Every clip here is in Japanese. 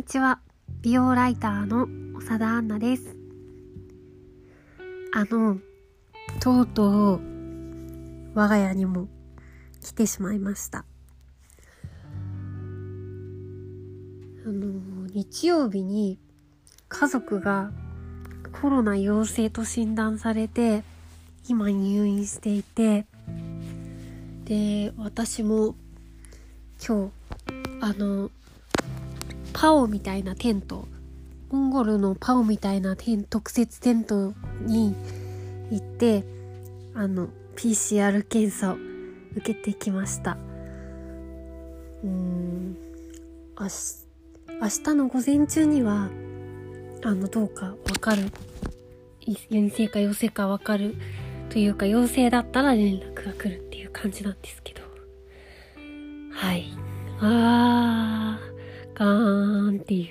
にちは。美容ライターの長田杏奈です。あのとうとう我が家にも来てしまいました。あの日曜日に家族がコロナ陽性と診断されて今入院していてで私も今日あのパオみたいなテントモンゴルのパオみたいなテン特設テントに行ってあの PCR 検査を受けてきました。うん明日の午前中にはあのどうかわかる。陰性か陽性かわかるというか陽性だったら連絡が来るっていう感じなんですけど。はい。あー。ガーンっていう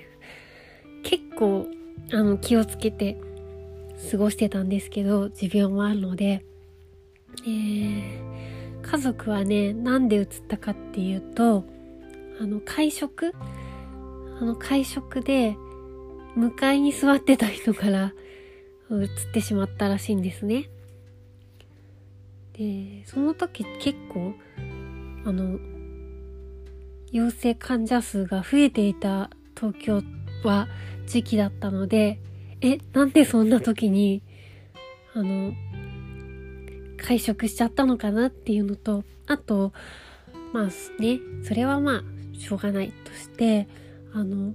結構あの気をつけて過ごしてたんですけど持病もあるので、えー、家族はねなんで移ったかっていうとあの会食あの会食で向かいに座ってた人から移ってしまったらしいんですね。でその時結構あの陽性患者数が増えていた東京は時期だったのでえなんでそんな時にあの会食しちゃったのかなっていうのとあとまあねそれはまあしょうがないとしてあの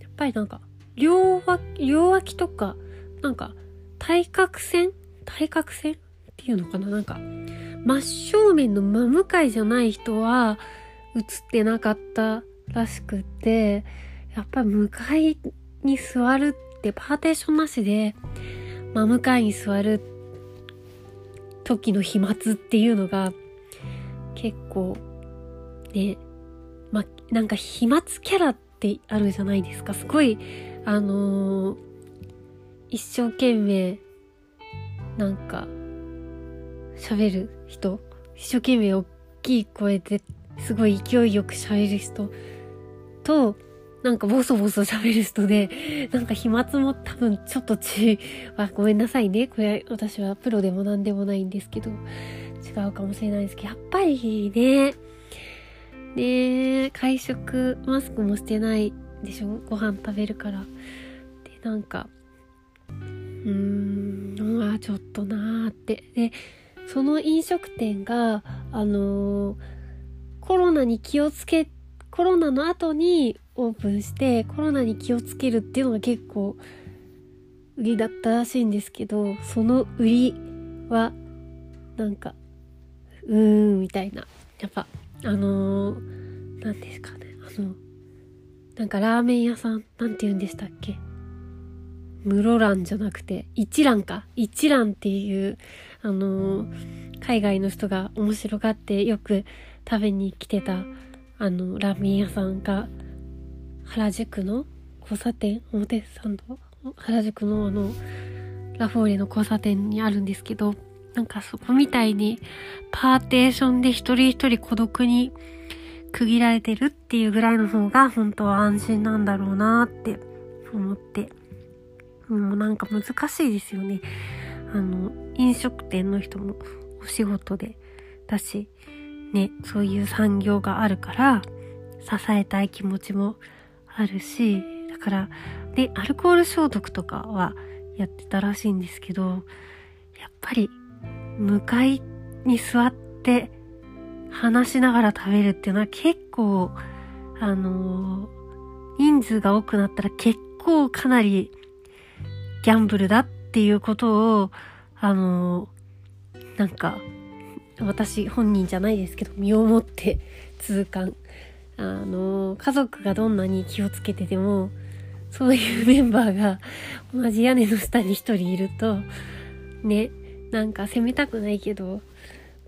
やっぱりなんか両脇両脇とかなんか対角線対角線っていうのかななんか真正面の真向かいじゃない人は映ってなかったらしくて、やっぱ向かいに座るってパーテーションなしで、真向かいに座る時の飛沫っていうのが結構ね、ま、なんか飛沫キャラってあるじゃないですか。すごい、あのー、一生懸命なんか喋る人、一生懸命大きい声ですごい勢いよく喋る人と、なんかボソボソ喋る人で、なんか飛沫も多分ちょっとち、あ、ごめんなさいね。これ私はプロでも何でもないんですけど、違うかもしれないですけど、やっぱりね、ね会食、マスクもしてないでしょ？ご飯食べるから。で、なんか、うーん、まあちょっとなーって。で、その飲食店が、あのーコロナに気をつけ、コロナの後にオープンして、コロナに気をつけるっていうのが結構売りだったらしいんですけど、その売りは、なんか、うーん、みたいな。やっぱ、あのー、ですかね、あの、なんかラーメン屋さん、なんて言うんでしたっけ室蘭じゃなくて、一蘭か。一蘭っていう、あのー、海外の人が面白がってよく食べに来てたあのラーメン屋さんが原宿の交差点表参道原宿のあのラフォーレの交差点にあるんですけどなんかそこみたいにパーテーションで一人一人孤独に区切られてるっていうぐらいの方が本当は安心なんだろうなって思って、もうなんか難しいですよね。あの、飲食店の人もお仕事でだし、ね、そういう産業があるから、支えたい気持ちもあるし、だから、ね、アルコール消毒とかはやってたらしいんですけど、やっぱり、向かいに座って話しながら食べるっていうのは結構、あのー、人数が多くなったら結構かなりギャンブルだっていうことを、あのー、なんか、私本人じゃないですけど身をもって痛感あの家族がどんなに気をつけててもそういうメンバーが同じ屋根の下に一人いるとねなんか責めたくないけど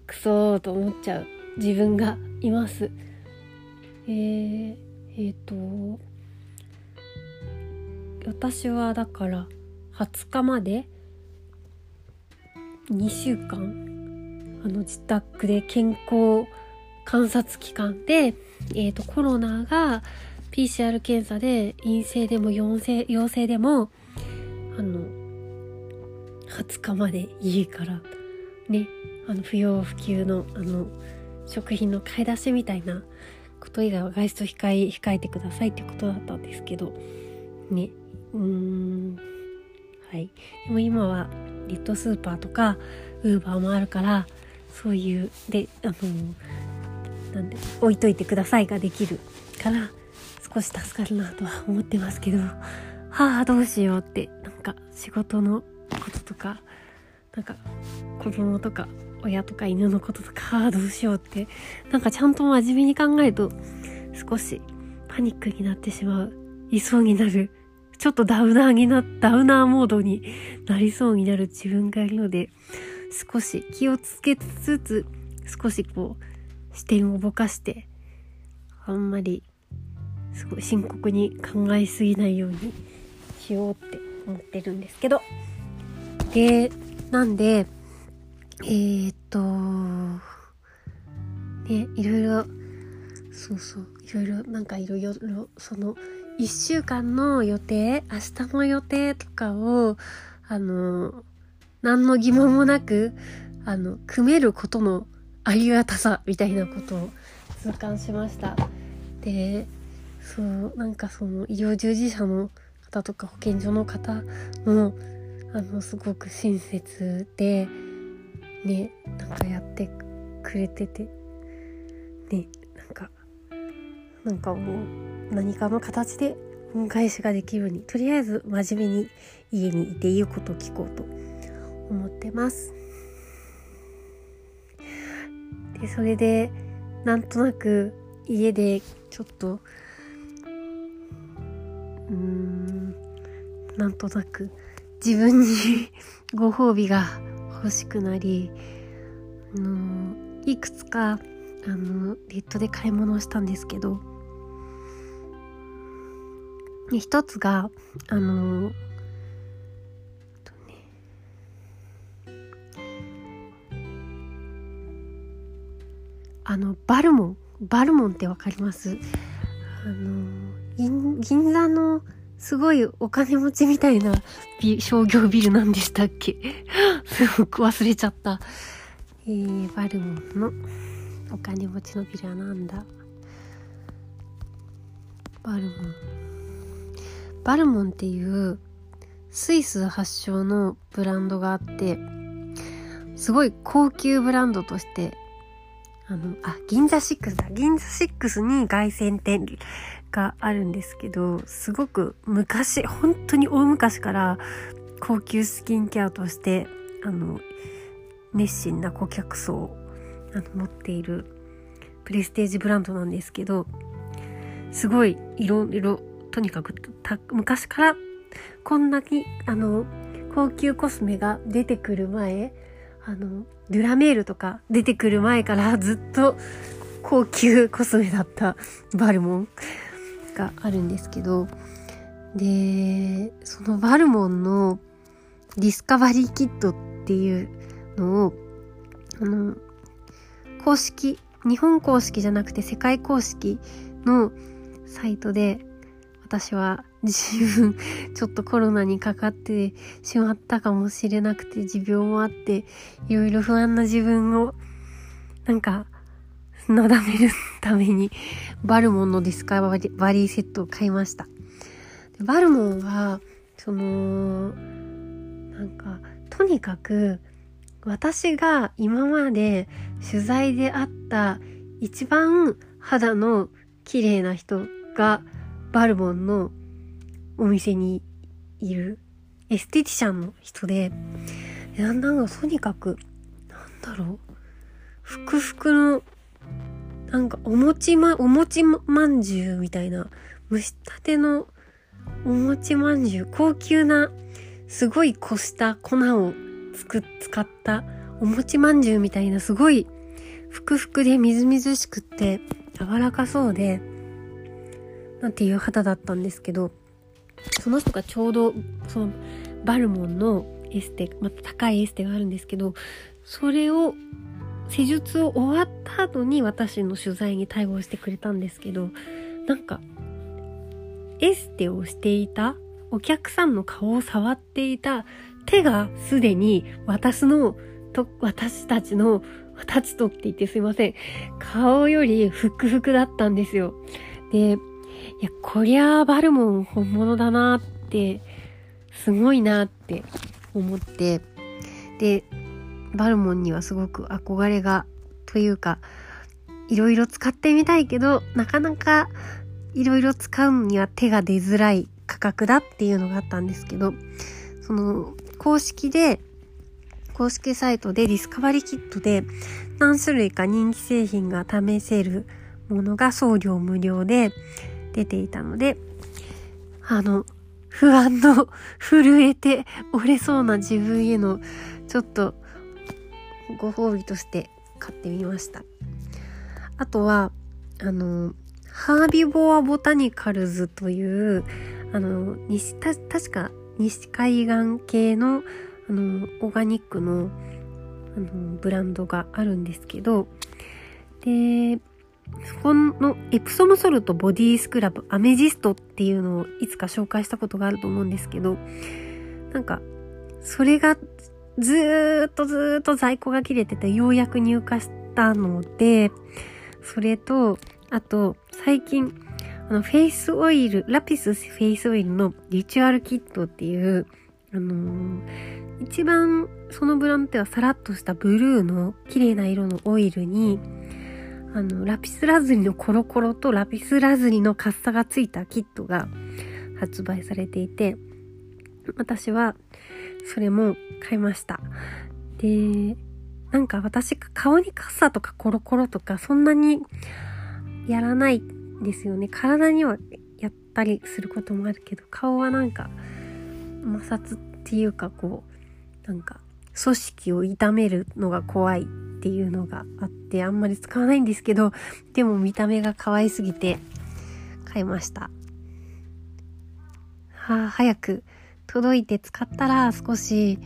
クソーと思っちゃう。自分がいます。えー、えー、と私はだから20日まで？2週間？あの自宅で健康観察期間で、えっ、ー、と、コロナが PCR 検査で陰性でも陽性陽性でもあの20日まで家からねあの不要不急のあの食品の買い出しみたいなこと以外は外出控え控えてくださいってことだったんですけどねうーんはい。でも今はネットスーパーとかウーバーもあるからそういうであのなんで置いといてくださいができるから少し助かるなとは思ってますけどはあどうしようってなんか仕事のこととかなんか子供とか親とか犬のこととか、ああどうしようって、なんかちゃんと真面目に考えると、少しパニックになってしまう、い。そう。になる、ちょっとダウナーにな、ダウナーモードになりそうになる自分がいるので、少し気をつけつつ、少しこう、視点をぼかして、あんまり、すごい深刻に考えすぎないようにしようって思ってるんですけど。で、なんで、えー、っと、ね、いろいろ、そうそう、いろいろ、なんかいろいろ、その、一週間の予定、明日の予定とかを、あの、何の疑問もなく、あの、組めることのありがたさみたいなことを痛感しました。で、そう、なんかその医療従事者の方とか保健所の方も、あの、すごく親切で、ねなんかやってくれててねなんかなんかもう何かの形で恩返しができるようにとりあえず真面目に家にいて言うことを聞こうと思ってます。でそれでなんとなく家でちょっとうーんなんとなく自分に ご褒美が 欲しくなりあのいくつかあのネットで買い物をしたんですけど一つがあのあのバルモンバルモンってわかります？あの銀座のすごいお金持ちみたいな商業ビルなんでしたっけ？すごく忘れちゃった。えー、バルモンのお金持ちのビルはなんだ？バルモン。バルモンっていうスイス発祥のブランドがあって、すごい高級ブランドとして、あの、あ、銀座6だ。銀座6に凱旋店があるんですけど、すごく昔、本当に大昔から高級スキンケアとして、あの、熱心な顧客層をあの持っているプレステージブランドなんですけど、すごいいろいろ、とにかく昔からこんなに、あの、高級コスメが出てくる前、あの、デュラメールとか出てくる前からずっと高級コスメだったバルモン。があるんですけど、で、そのバルモンのディスカバリーキットっていうのを、あの、公式、日本公式じゃなくて世界公式のサイトで私は自分ちょっとコロナにかかってしまったかもしれなくて持病もあっていろいろ不安な自分をなんかなだめるために、バルモンのディスカバリーセットを買いました。バルモンは、その、なんか、とにかく、私が今まで取材であった一番肌の綺麗な人がバルボンのお店にいるエステティシャンの人で、なんだろう、とにかく、なんだろう、ふくふくのなんかお餅ま、お餅まんじゅうみたいな、蒸したてのお餅まんじゅう、高級な、すごいこした粉をつく、使ったお餅まんじゅうみたいな、すごい、ふくふくでみずみずしくって、柔らかそうで、なんていう肌だったんですけど、その人がちょうど、その、バルモンのエステ、また高いエステがあるんですけど、それを施術を終わった後に私の取材に対応してくれたんですけど、なんか、エステをしていたお客さんの顔を触っていた手がすでに私の、と、私たちの、私とって言ってすいません。顔よりふくふくだったんですよ。で、いや、こりゃバルモン本物だなって、すごいなって思って、で、バルモンにはすごく憧れが、というか、いろいろ使ってみたいけど、なかなかいろいろ使うには手が出づらい価格だっていうのがあったんですけど、その公式で、公式サイトでディスカバリキットで何種類か人気製品が試せるものが送料無料で出ていたので、あの、不安の 震えて折れそうな自分へのちょっとご褒美として買ってみました。あとは、あの、ハービボアボタニカルズという、あの、西、た、確か西海岸系の、あの、オーガニックの、あの、ブランドがあるんですけど、で、そこのエプソムソルトボディスクラブアメジストっていうのをいつか紹介したことがあると思うんですけど、なんか、それがずーっとずーっと在庫が切れててようやく入荷したので、それと、あと、最近、あの、フェイスオイル、ラピスフェイスオイルのリチュアルキットっていう、あのー、一番そのブランドではさらっとしたブルーの綺麗な色のオイルに、あの、ラピスラズリのコロコロとラピスラズリのカッサがついたキットが発売されていて、私はそれも買いました。で、なんか私顔にカッサとかコロコロとかそんなにやらないんですよね。体にはやったりすることもあるけど、顔はなんか摩擦っていうかこう、なんか組織を痛めるのが怖いっていうのがあってあんまり使わないんですけど、でも見た目が可愛すぎて買いました。はあ、早く届いて使ったら少し、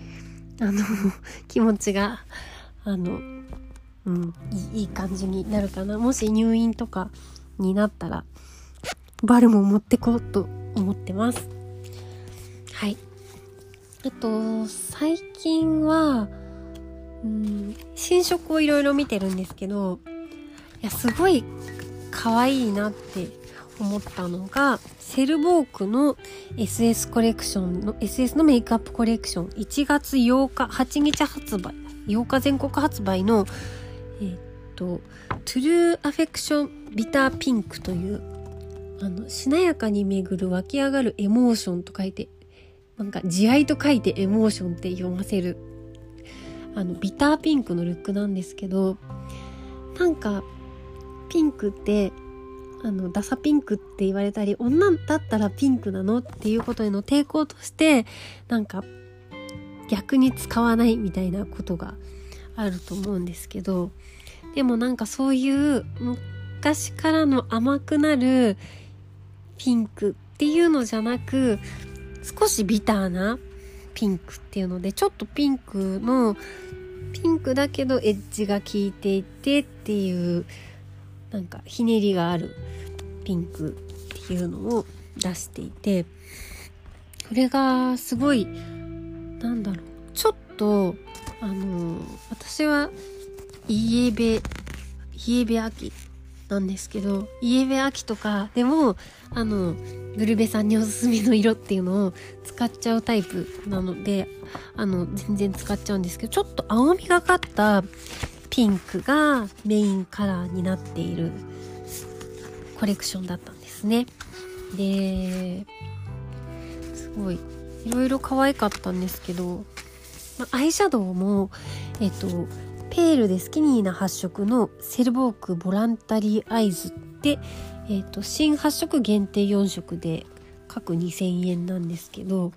あの、気持ちが、あの、うん、いい感じになるかな。もし入院とかになったら、バルも持ってこうと思ってます。はい。あと、最近は、うん、新色をいろいろ見てるんですけど、いや、すごい可愛いなって思ったのが、セルボークの SS コレクションの、SS のメイクアップコレクション、1月8日、8日発売、8日全国発売の、えー、っと、トゥルーアフェクションビターピンクという、あの、しなやかに巡る湧き上がるエモーションと書いて、なんか、慈愛と書いてエモーションって読ませる、あの、ビターピンクのルックなんですけど、なんか、ピンクって、あの、ダサピンクって言われたり、女だったらピンクなのっていうことへの抵抗として、なんか、逆に使わないみたいなことがあると思うんですけどでもなんかそういう昔からの甘くなるピンクっていうのじゃなく少しビターなピンクっていうのでちょっとピンクのピンクだけどエッジが効いていてっていうなんかひねりがあるピンクっていうのを出していてこれがすごいなんだろうちょっとあの私はイエベイエベ秋なんですけどイエベ秋とかでもあのグルベさんにおすすめの色っていうのを使っちゃうタイプなのであの全然使っちゃうんですけどちょっと青みがかったピンクがメインカラーになっているコレクションだったんですね。ですごいいろいろ可愛かったんですけどまアイシャドウも、えっと、ペールでスキニーな発色のセルボークボランタリーアイズで、えっと、新発色限定4色で各2000円なんですけど、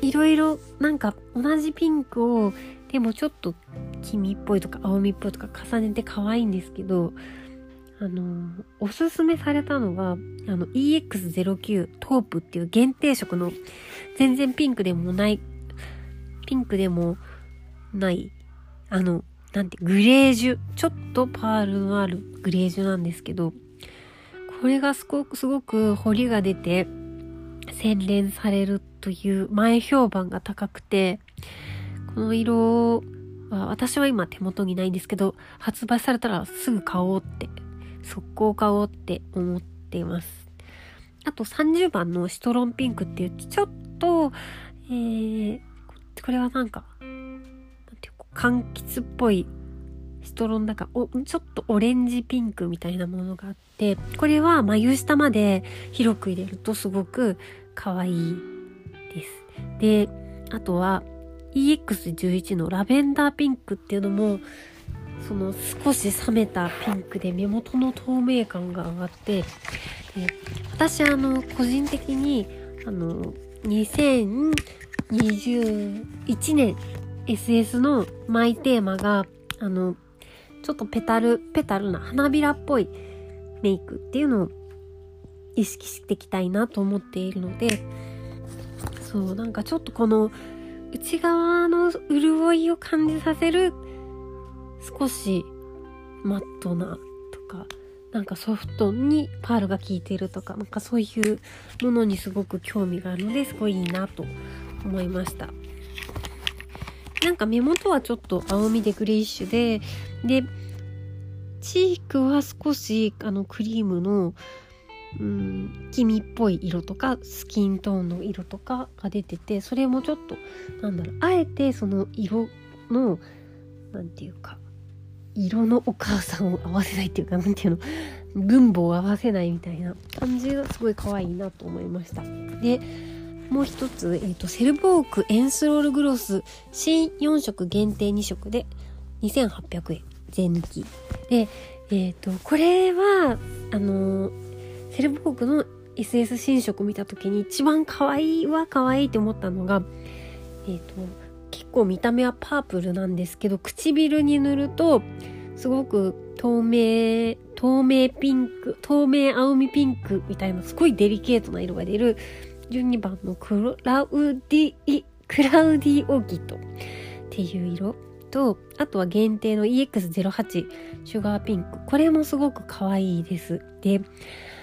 いろいろなんか同じピンクをでもちょっと黄身っぽいとか青みっぽいとか重ねて可愛いんですけど、あの、おすすめされたのが、あの EX09 トープっていう限定色の全然ピンクでもないピンクでもない、あの、なんて、グレージュ、ちょっとパールのあるグレージュなんですけど、これがすごく、すごく彫りが出て、洗練されるという前評判が高くて、この色は私は今手元にないんですけど、発売されたらすぐ買おうって、速攻買おうって思っています。あと30番のシトロンピンクっていう、ちょっと、えー、これはなん、か、柑橘っぽいストロンだかおちょっとオレンジピンクみたいなものがあってこれは眉下まで広く入れるとすごく可愛いです。であとは EX11 のラベンダーピンクっていうのもその少し冷めたピンクで目元の透明感が上がってで私あの個人的にあの2021年 SS のマイテーマがあのちょっとペタル、ペタルな花びらっぽいメイクっていうのを意識していきたいなと思っているので、そう、なんかちょっとこの内側の潤いを感じさせる少しマットなとか、なんかソフトにパールが効いてるとか、なんかそういうものにすごく興味があるので、すごいいいなと思いました。なんか目元はちょっと青みでグレイッシュで、で、チークは少しあのクリームの、うん、黄身っぽい色とかスキントーンの色とかが出ててそれもちょっとなんだろうあえてその色の何て言うか色のお母さんを合わせないっていうか何て言うの分母を合わせないみたいな感じがすごい可愛いなと思いました。でもう一つ、えーと、セルボークエンスロールグロス新4色限定2色で2800円税抜き。でえっ、ー、とこれはあのセルボークの SS 新色見た時に一番可愛いは可愛いって思ったのがえっ、ー、と結構見た目はパープルなんですけど唇に塗るとすごく透明透明ピンク透明青みピンクみたいなすごいデリケートな色が出る12番のクラウディ、クラウディオーキッドっていう色と、あとは限定の EX08 シュガーピンク。これもすごく可愛いです。で、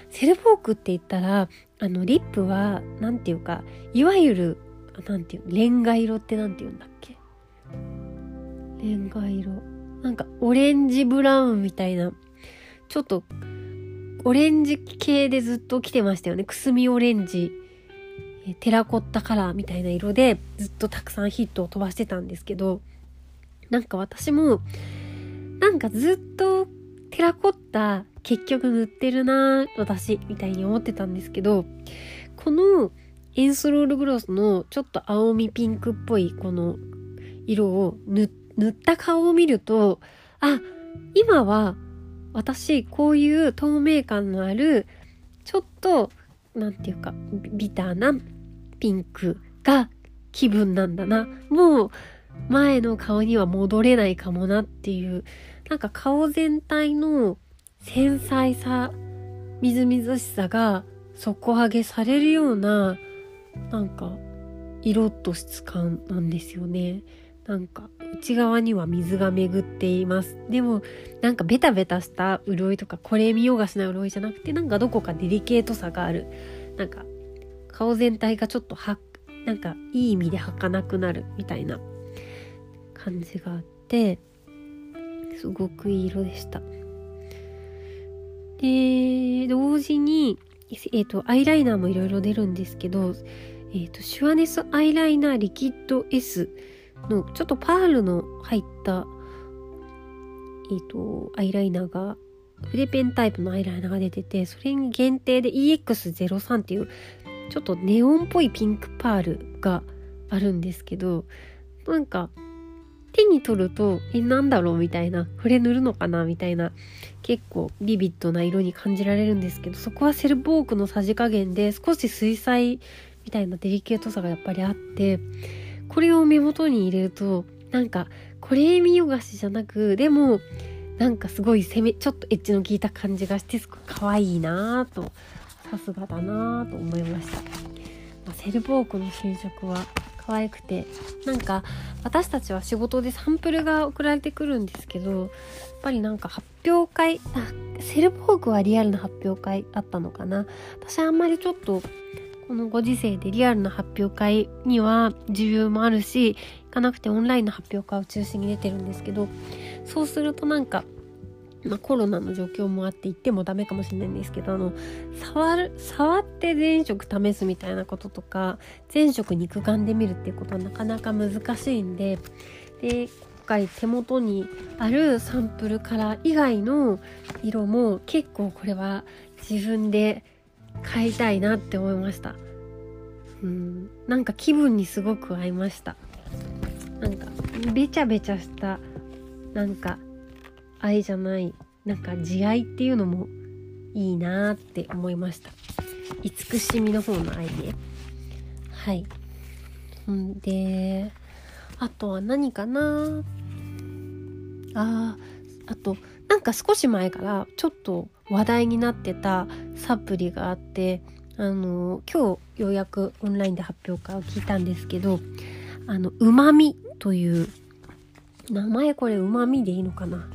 セルヴォークって言ったら、あの、リップは、なんていうか、いわゆる、なんていう、レンガ色ってなんて言うんだっけ？レンガ色。なんか、オレンジブラウンみたいな、ちょっと、オレンジ系でずっと来てましたよね。くすみオレンジテラコッタカラーみたいな色でずっとたくさんヒットを飛ばしてたんですけど、なんか私も、なんかずっとテラコッタ結局塗ってるな私みたいに思ってたんですけど、このエンスロールグロスのちょっと青みピンクっぽいこの色を塗った顔を見ると、あ、今は私こういう透明感のあるちょっとなんていうかビターなピンクが気分なんだな。もう前の顔には戻れないかもなっていう、なんか顔全体の繊細さ、みずみずしさが底上げされるような、なんか色と質感なんですよね。なんか内側には水が巡っています。でもなんかベタベタした潤いとかこれ見ようがしない潤いじゃなくてなんかどこかデリケートさがある。なんか顔全体がちょっとはなんかいい意味で儚くなるみたいな感じがあってすごくいい色でした。で同時に、えーと、アイライナーもいろいろ出るんですけど、えーと、シュアネスアイライナーリキッド S のちょっとパールの入った、えーとアイライナーが筆ペンタイプのアイライナーが出ててそれに限定で EX03 っていうちょっとネオンっぽいピンクパールがあるんですけどなんか手に取るとえなんだろう？みたいな。これ塗るのかな？みたいな。結構ビビッドな色に感じられるんですけどそこはセルボークのさじ加減で少し水彩みたいなデリケートさがやっぱりあってこれを目元に入れるとなんかこれ見よがしじゃなくでもなんかすごい攻めちょっとエッジの効いた感じがしてすごく可愛いなぁとさすがだなと思いました、まあ、セルボークの新色は可愛くてなんか私たちは仕事でサンプルが送られてくるんですけどやっぱりなんか発表会あセルフォークはリアルな発表会あったのかな。私はあんまりちょっとこのご時世でリアルな発表会には需要もあるし行かなくてオンラインの発表会を中心に出てるんですけどそうするとなんかまあ、コロナの状況もあって言ってもダメかもしれないんですけどあの触る触って前職試すみたいなこととか前職肉眼で見るっていうことはなかなか難しいんでで今回手元にあるサンプルカラー以外の色も結構これは自分で買いたいなって思いました。うんなんか気分にすごく合いました。なんかべちゃべちゃしたなんか愛じゃないなんか慈愛っていうのもいいなって思いました。慈しみの方の愛ね。はい。んであとは何かな？ああとなんか少し前からちょっと話題になってたサプリがあってあの今日ようやくオンラインで発表会を聞いたんですけどあのうまみという名前これうまみでいいのかな？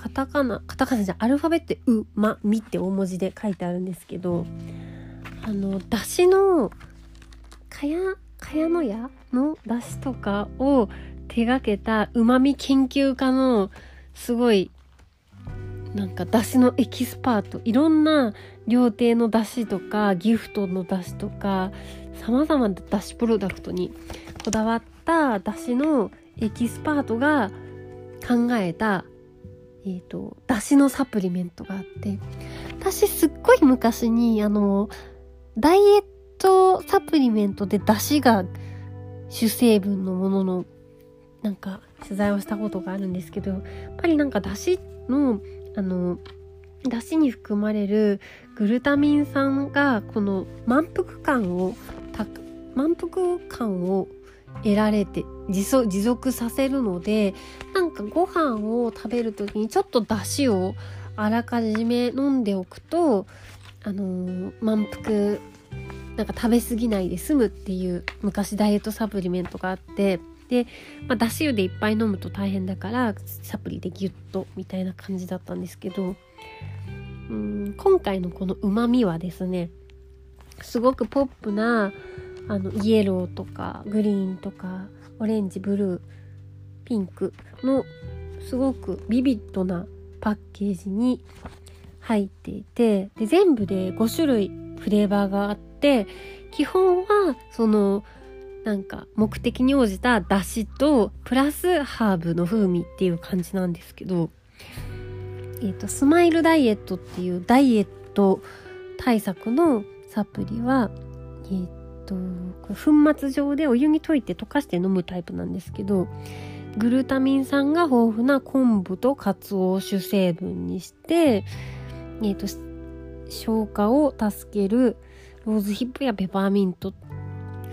カタカナカタカナじゃアルファベットうまみって大文字で書いてあるんですけどあのだしのかやかやのやのだしとかを手がけたうまみ研究家のすごいなんかだしのエキスパートいろんな料亭のだしとかギフトのだしとかさまざまなだしプロダクトにこだわっただしのエキスパートが考えたえー、と、だしのサプリメントがあって、私すっごい昔に、あの、ダイエットサプリメントでだしが主成分のものの、なんか、取材をしたことがあるんですけど、やっぱりなんかだしの、あの、だしに含まれるグルタミン酸が、この満腹感を、満腹感を得られて持続させるのでなんかご飯を食べる時にちょっと出汁をあらかじめ飲んでおくとあのー、満腹なんか食べ過ぎないで済むっていう昔ダイエットサプリメントがあってで、まあ、だし湯でいっぱい飲むと大変だからサプリでギュッとみたいな感じだったんですけどうん今回のこのうまみはですねすごくポップなあのイエローとかグリーンとかオレンジブルーピンクのすごくビビッドなパッケージに入っていてで全部で5種類フレーバーがあって基本はそのなんか目的に応じた出汁とプラスハーブの風味っていう感じなんですけど、えーと、スマイルダイエットっていうダイエット対策のサプリは、えーと粉末状でお湯に溶いて溶かして飲むタイプなんですけどグルタミン酸が豊富な昆布とカツオを主成分にして、えーと、消化を助けるローズヒップやペパーミントフ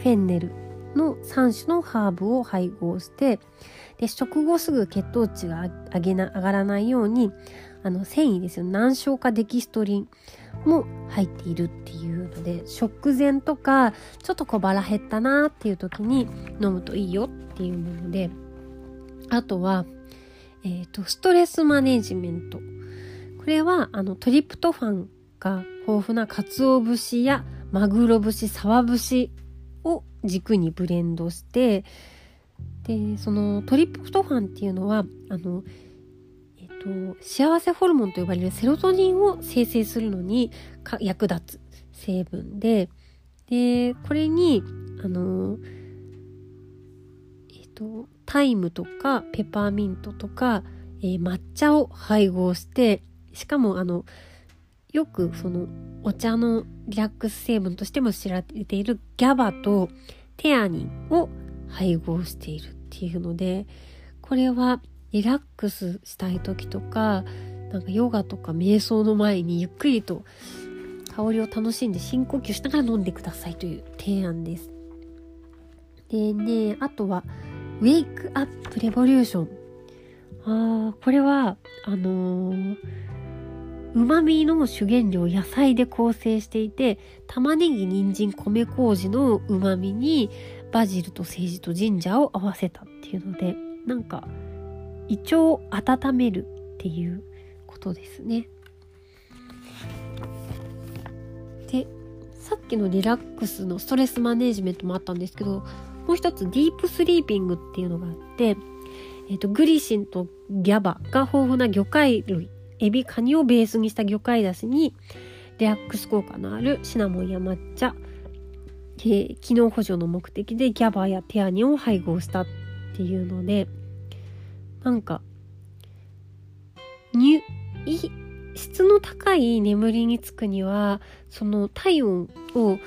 ェンネルの3種のハーブを配合してで食後すぐ血糖値が上げな上がらないようにあの繊維ですよ。難消化デキストリン。も入っているっていうので食前とかちょっと小腹減ったなっていう時に飲むといいよっていうものであとは、え、ー、と、ストレスマネジメント。これは、あの、トリプトファンが豊富な鰹節やマグロ節、サワ節を軸にブレンドして、で、そのトリプトファンっていうのは、あの、と、幸せホルモンと呼ばれるセロトニンを生成するのに役立つ成分で、で、これに、あの、えっ、と、タイムとかペパーミントとか、えー、抹茶を配合してしかもあのよくそのお茶のリラックス成分としても知られているギャバとテアニンを配合しているっていうのでこれはリラックスしたい時とかなんかヨガとか瞑想の前にゆっくりと香りを楽しんで深呼吸しながら飲んでくださいという提案です。でねあとはウェイクアップレボリューション。ああ、これは、あのー、旨味の主原料野菜で構成していて、玉ねぎ、人参、米麹の旨味に、バジルとセージとジンジャーを合わせたっていうのでなんか胃腸を温めるっていうことですね。でさっきのリラックスのストレスマネジメントもあったんですけどもう一つディープスリーピングっていうのがあって、えーと、グリシンとギャバが豊富な魚介類エビカニをベースにした魚介だしにリラックス効果のあるシナモンや抹茶、えー、機能補助の目的でギャバやテアニンを配合したっていうのでなんかに質の高い眠りにつくにはその体温を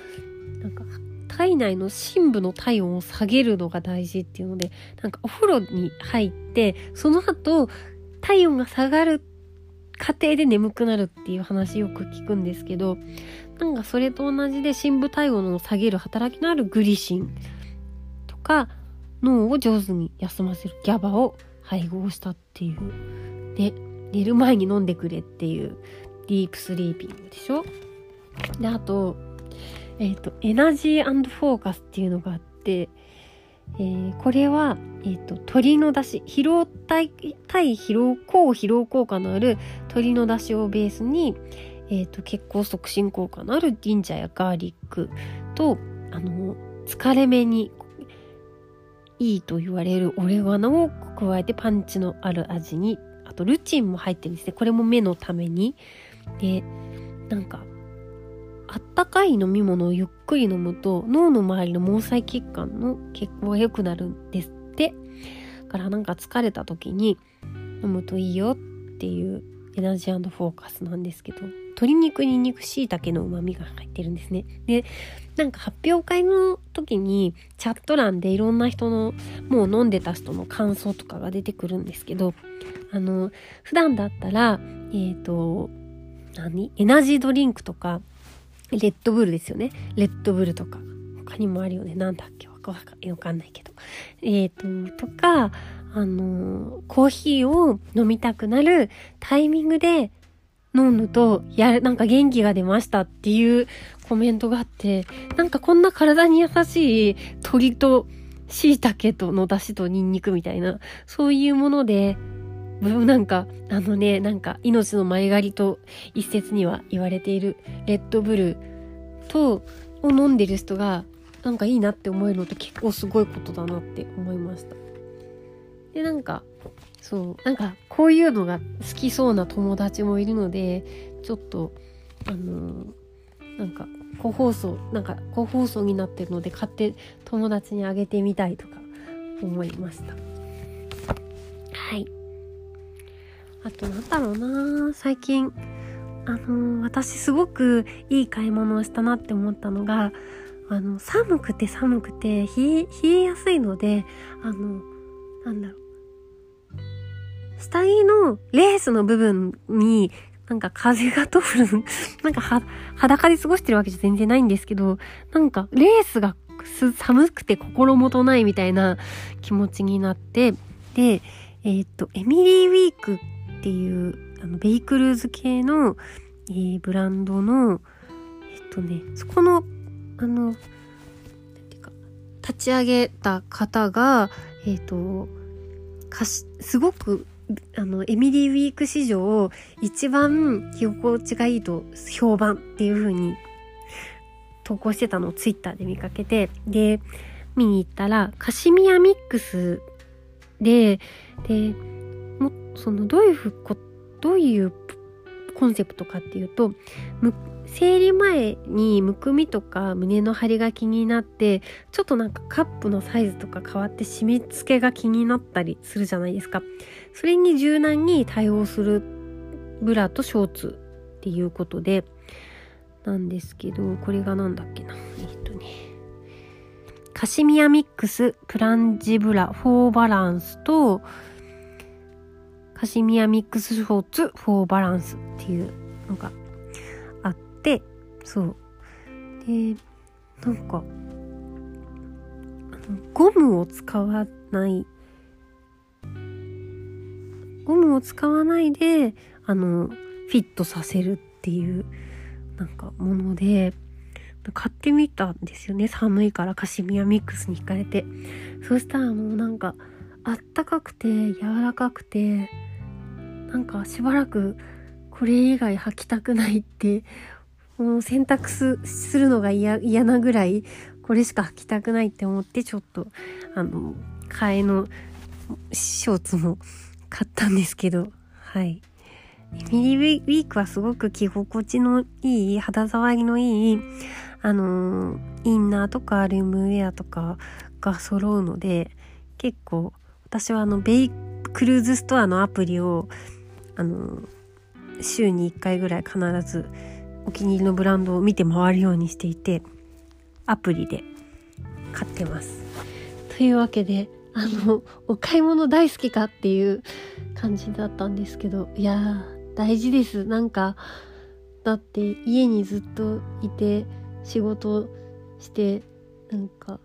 なんか体内の深部の体温を下げるのが大事っていうのでなんかお風呂に入ってその後体温が下がる過程で眠くなるっていう話よく聞くんですけどなんかそれと同じで深部体温を下げる働きのあるグリシンとか脳を上手に休ませるギャバを配合したっていう。で、寝る前に飲んでくれっていうディープスリーピングでしょ？で、あと、えっ、ー、と、エナジーフォーカスっていうのがあって、えー、これは、えっ、ー、と、鳥の出汁、疲労対、対疲労、高疲労効果のある鳥の出汁をベースに、えっ、と、血行促進効果のあるジンジャーやガーリックと、あの、疲れ目にいいと言われるオレガノを加えてパンチのある味にあとルチンも入ってるんですね。これも目のために。でなんかあったかい飲み物をゆっくり飲むと脳の周りの毛細血管の血行が良くなるんですって。だからなんか疲れた時に飲むといいよっていうエナジーフォーカスなんですけど鶏肉にんにくしいたけの旨味が入ってるんですね。でなんか発表会の時にチャット欄でいろんな人のもう飲んでた人の感想とかが出てくるんですけどあの普段だったらえっ、ー、と何？エナジードリンクとかレッドブルですよね。レッドブルとか他にもあるよね。なんだっけ？わかわかんないけど。えっ、ー、ととかあのコーヒーを飲みたくなるタイミングで飲むと、やる、なんか元気が出ましたっていうコメントがあって、なんかこんな体に優しい鳥と椎茸との出汁とニンニクみたいな、そういうもので、なんか、あのね、なんか命の前借りと一説には言われているレッドブルと、を飲んでる人が、なんかいいなって思えるのって結構すごいことだなって思いました。で、なんか、そうなんかこういうのが好きそうな友達もいるのでちょっとあのなんか個包装なんか個包装になってるので買って友達にあげてみたいとか思いました。はい。あとなんだろうな最近あの私すごくいい買い物をしたなって思ったのがあの寒くて寒くて冷え冷えやすいのであのなんだろう。下着のレースの部分になんか風が通る、なんかは、裸で過ごしてるわけじゃ全然ないんですけど、なんかレースが寒くて心もとないみたいな気持ちになって、で、えー、っと、エミリーウィークっていう、あの、ベイクルーズ系の、えー、ブランドの、えっとね、そこの、あの、立ち上げた方が、えっ、と、かし、すごくあの、エミリーウィーク史上一番着心地がいいと評判っていう風に投稿してたのをツイッターで見かけて、で、見に行ったら、カシミヤミックスで、で、も、その、どういうふ、どういうコンセプトかっていうと、生理前にむくみとか胸の張りが気になってちょっとなんかカップのサイズとか変わって締め付けが気になったりするじゃないですか。それに柔軟に対応するブラとショーツっていうことでなんですけどこれがなんだっけな。えっとね。カシミヤミックスプランジブラフォーバランスとカシミヤミックスショーツフォーバランスっていうのがあってそうでなんかゴムを使わないゴムを使わないであのフィットさせるっていうなんかもので買ってみたんですよね。寒いからカシミヤミックスに惹かれて。そしたらもうなんか、あったかくて、柔らかくて、なんかしばらくこれ以外履きたくないって、もう選択するのが嫌なぐらい、これしか履きたくないって思って、ちょっと、あの、替えのショーツも買ったんですけど、はい。ミリーウィークはすごく着心地のいい、肌触りのいい、あの、インナーとかルームウェアとかが揃うので、結構、私はあの、ベイクルーズストアのアプリを、あの、週に1回ぐらい必ずお気に入りのブランドを見て回るようにしていて、アプリで買ってます。というわけで、あの、お買い物大好きかっていう感じだったんですけど、いやー、大事です。なんか、だって家にずっといて仕事してなんかは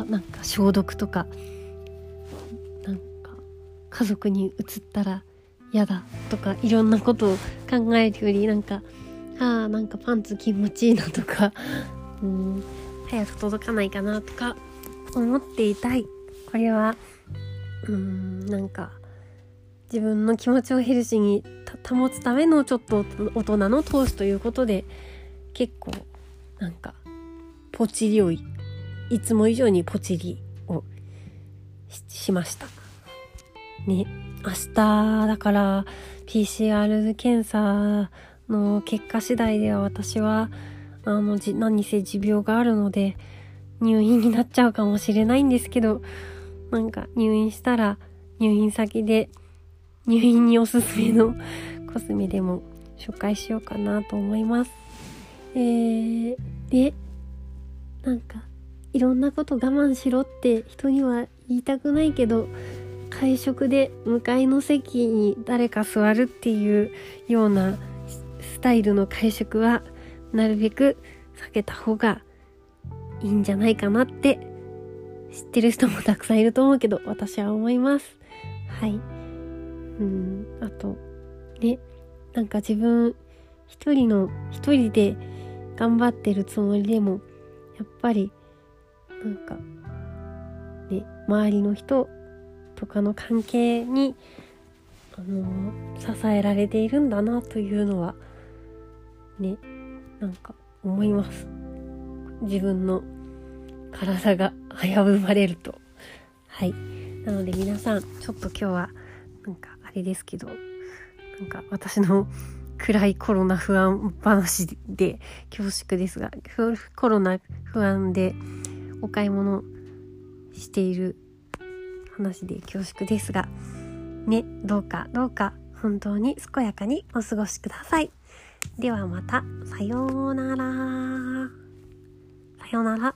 あなんか消毒とかなんか家族に移ったら嫌だとかいろんなことを考えるよりなんかああなんかパンツ気持ちいいなとか うん早く届かないかなとか思っていたいこれはうんなんか自分の気持ちをヘルシーに保つためのちょっと大人の投資ということで結構なんかポチリをいつも以上にポチリをしました。ね明日だから PCR 検査の結果次第では私はあのじ何せ持病があるので入院になっちゃうかもしれないんですけどなんか入院したら入院先で入院におすすめの コスメでも紹介しようかなと思います。えー、で、なんか、いろんなこと我慢しろって人には言いたくないけど、会食で向かいの席に誰か座るっていうようなスタイルの会食はなるべく避けた方がいいんじゃないかなって知ってる人もたくさんいると思うけど私は思います。はい。うん、あと、ね、なんか自分一人の、一人で頑張ってるつもりでも、やっぱり、なんか、ね、周りの人とかの関係に、あの支えられているんだなというのは、ね、なんか思います。自分の体が危ぶまれると。はい。なので皆さん、ちょっと今日は、なんかあれですけどなんか私の暗いコロナ不安話で恐縮ですがコロナ不安でお買い物している話で恐縮ですがねどうかどうか本当に健やかにお過ごしください。ではまたさようなら。さようなら。